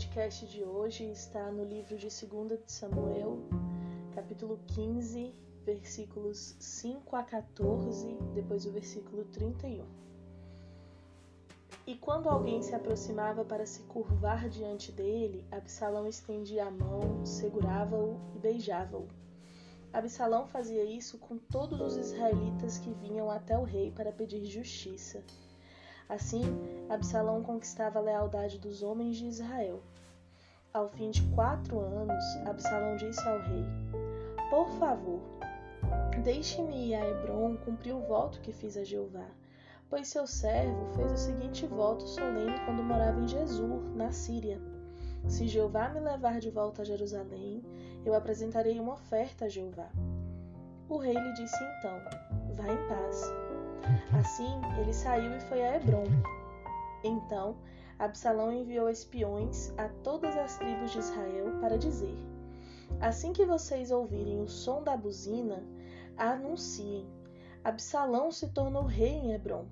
podcast de hoje está no livro de 2 de Samuel, capítulo 15, versículos 5 a 14, depois o versículo 31. E quando alguém se aproximava para se curvar diante dele, Absalão estendia a mão, segurava-o e beijava-o. Absalão fazia isso com todos os israelitas que vinham até o rei para pedir justiça. Assim, Absalão conquistava a lealdade dos homens de Israel. Ao fim de quatro anos, Absalão disse ao rei: Por favor, deixe-me ir a Hebron cumprir o voto que fiz a Jeová, pois seu servo fez o seguinte voto solene quando morava em Jesur, na Síria. Se Jeová me levar de volta a Jerusalém, eu apresentarei uma oferta a Jeová. O rei lhe disse então: Vá em paz. Assim, ele saiu e foi a Hebron. Então, Absalão enviou espiões a todas as tribos de Israel para dizer: Assim que vocês ouvirem o som da buzina, anunciem: Absalão se tornou rei em Hebron.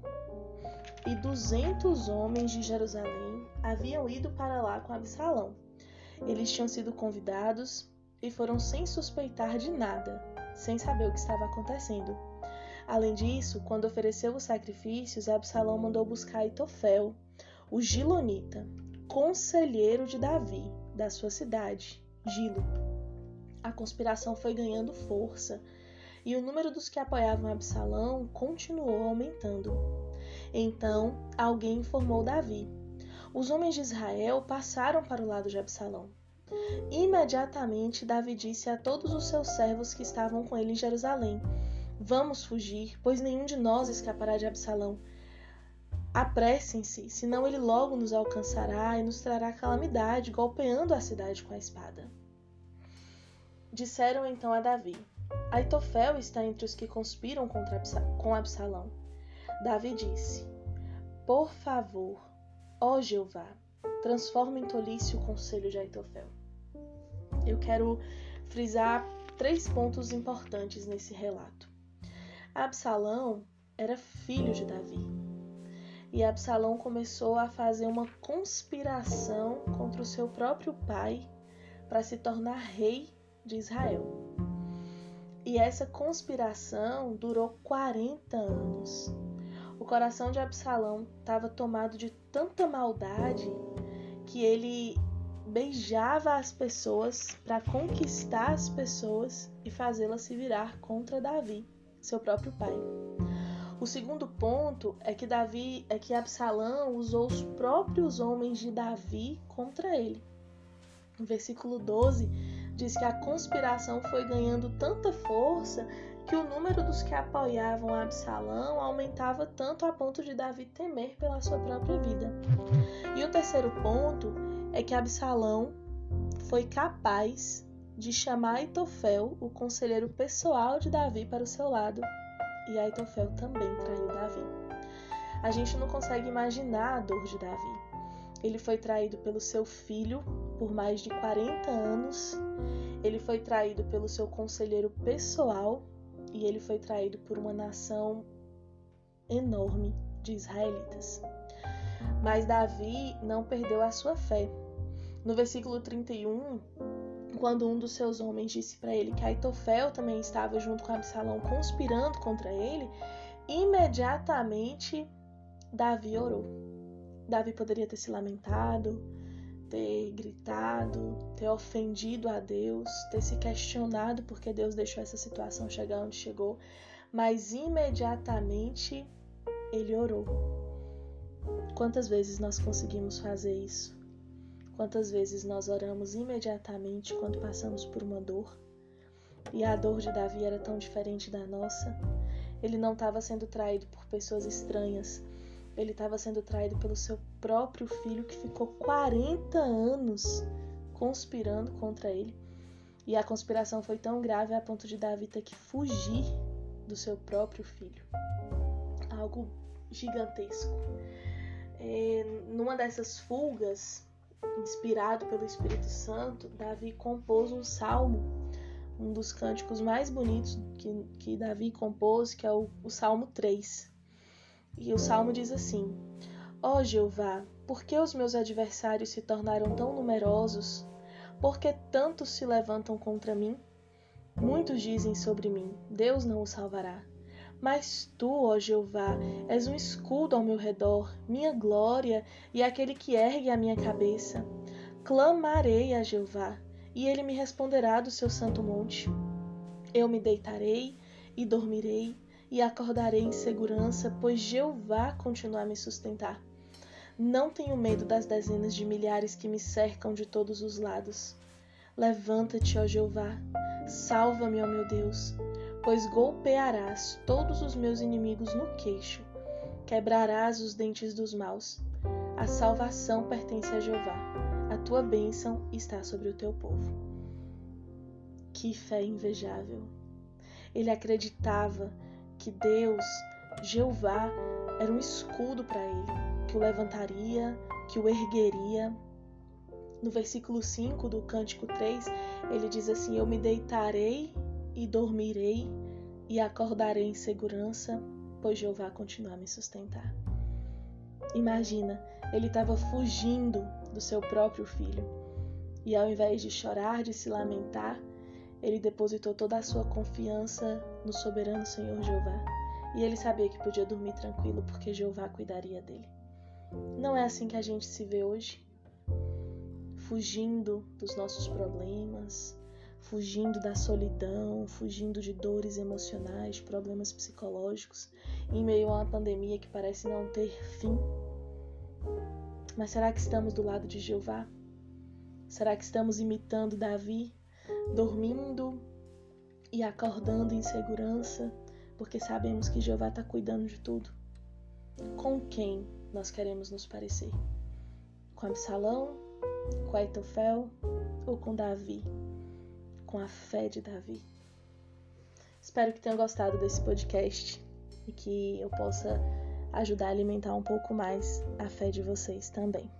E duzentos homens de Jerusalém haviam ido para lá com Absalão. Eles tinham sido convidados e foram sem suspeitar de nada, sem saber o que estava acontecendo. Além disso, quando ofereceu os sacrifícios, Absalão mandou buscar Itofel, o Gilonita, conselheiro de Davi, da sua cidade, Gilo. A conspiração foi ganhando força e o número dos que apoiavam Absalão continuou aumentando. Então, alguém informou Davi. Os homens de Israel passaram para o lado de Absalão. Imediatamente, Davi disse a todos os seus servos que estavam com ele em Jerusalém: Vamos fugir, pois nenhum de nós escapará de Absalão. Apressem-se, senão ele logo nos alcançará e nos trará calamidade, golpeando a cidade com a espada. Disseram então a Davi: Aitofel está entre os que conspiram contra com Absalão. Davi disse: Por favor, ó Jeová, transforma em tolice o conselho de Aitofel. Eu quero frisar três pontos importantes nesse relato. Absalão era filho de Davi. E Absalão começou a fazer uma conspiração contra o seu próprio pai para se tornar rei de Israel. E essa conspiração durou 40 anos. O coração de Absalão estava tomado de tanta maldade que ele beijava as pessoas para conquistar as pessoas e fazê-las se virar contra Davi seu próprio pai. O segundo ponto é que Davi é que Absalão usou os próprios homens de Davi contra ele. No versículo 12 diz que a conspiração foi ganhando tanta força que o número dos que apoiavam Absalão aumentava tanto a ponto de Davi temer pela sua própria vida. E o terceiro ponto é que Absalão foi capaz de chamar Aitofel, o conselheiro pessoal de Davi, para o seu lado, e Aitofel também traiu Davi. A gente não consegue imaginar a dor de Davi. Ele foi traído pelo seu filho por mais de 40 anos, ele foi traído pelo seu conselheiro pessoal e ele foi traído por uma nação enorme de israelitas. Mas Davi não perdeu a sua fé. No versículo 31, quando um dos seus homens disse para ele que Aitofel também estava junto com Absalão conspirando contra ele, imediatamente Davi orou. Davi poderia ter se lamentado, ter gritado, ter ofendido a Deus, ter se questionado porque Deus deixou essa situação chegar onde chegou, mas imediatamente ele orou. Quantas vezes nós conseguimos fazer isso? Quantas vezes nós oramos imediatamente quando passamos por uma dor? E a dor de Davi era tão diferente da nossa. Ele não estava sendo traído por pessoas estranhas. Ele estava sendo traído pelo seu próprio filho que ficou 40 anos conspirando contra ele. E a conspiração foi tão grave a ponto de Davi ter que fugir do seu próprio filho. Algo gigantesco. É, numa dessas fugas, inspirado pelo Espírito Santo, Davi compôs um salmo, um dos cânticos mais bonitos que, que Davi compôs, que é o, o Salmo 3. E o salmo diz assim: Ó Jeová, por que os meus adversários se tornaram tão numerosos? Por que tantos se levantam contra mim? Muitos dizem sobre mim: Deus não o salvará. Mas tu, ó Jeová, és um escudo ao meu redor, minha glória e aquele que ergue a minha cabeça. Clamarei a Jeová, e ele me responderá do seu santo monte. Eu me deitarei e dormirei e acordarei em segurança, pois Jeová continua a me sustentar. Não tenho medo das dezenas de milhares que me cercam de todos os lados. Levanta-te, ó Jeová, salva-me, ó meu Deus, pois golpearás todos os meus inimigos no queixo, quebrarás os dentes dos maus. A salvação pertence a Jeová, a tua bênção está sobre o teu povo. Que fé invejável! Ele acreditava que Deus, Jeová, era um escudo para ele que o levantaria, que o ergueria. No versículo 5 do Cântico 3, ele diz assim: Eu me deitarei e dormirei e acordarei em segurança, pois Jeová continua a me sustentar. Imagina, ele estava fugindo do seu próprio filho. E ao invés de chorar, de se lamentar, ele depositou toda a sua confiança no soberano Senhor Jeová. E ele sabia que podia dormir tranquilo porque Jeová cuidaria dele. Não é assim que a gente se vê hoje? Fugindo dos nossos problemas, fugindo da solidão, fugindo de dores emocionais, problemas psicológicos, em meio a uma pandemia que parece não ter fim. Mas será que estamos do lado de Jeová? Será que estamos imitando Davi, dormindo e acordando em segurança, porque sabemos que Jeová está cuidando de tudo? Com quem nós queremos nos parecer? Com Absalão, com Aitofel ou com Davi? Com a fé de Davi? Espero que tenham gostado desse podcast e que eu possa ajudar a alimentar um pouco mais a fé de vocês também.